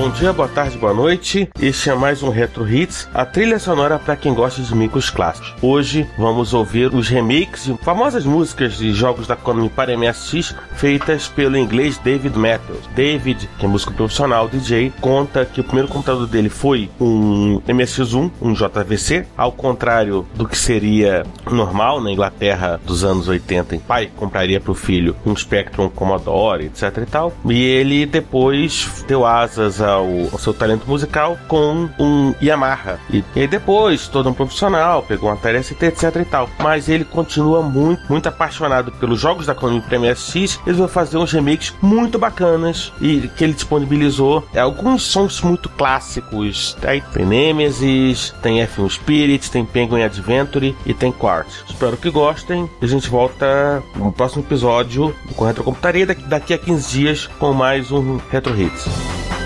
bom dia, boa tarde, boa noite. Este é mais um Retro Hits, a trilha sonora para quem gosta de micros clássicos. Hoje vamos ouvir os remakes de famosas músicas de jogos da Konami para MSX feitas pelo inglês David Matthews. David, que é músico profissional, DJ, conta que o primeiro computador dele foi um MSX1, um JVC, ao contrário do que seria normal na Inglaterra dos anos 80, em pai compraria para o filho um Spectrum Commodore, etc e tal. E ele depois deu asas ao seu talento musical com um Yamaha. E, e aí depois, todo um profissional, pegou uma TST, etc e tal. Mas ele continua muito, muito apaixonado pelos jogos da Konami para MSX. Eles vão fazer uns remakes muito bacanas e que ele disponibilizou é, alguns sons muito clássicos. Aí tem Nemesis, tem F1 Spirit, tem Penguin Adventure e tem Quartz. Espero que gostem. A gente volta no próximo episódio com Retrocomputaria daqui a 15 dias com mais um Retro Hits.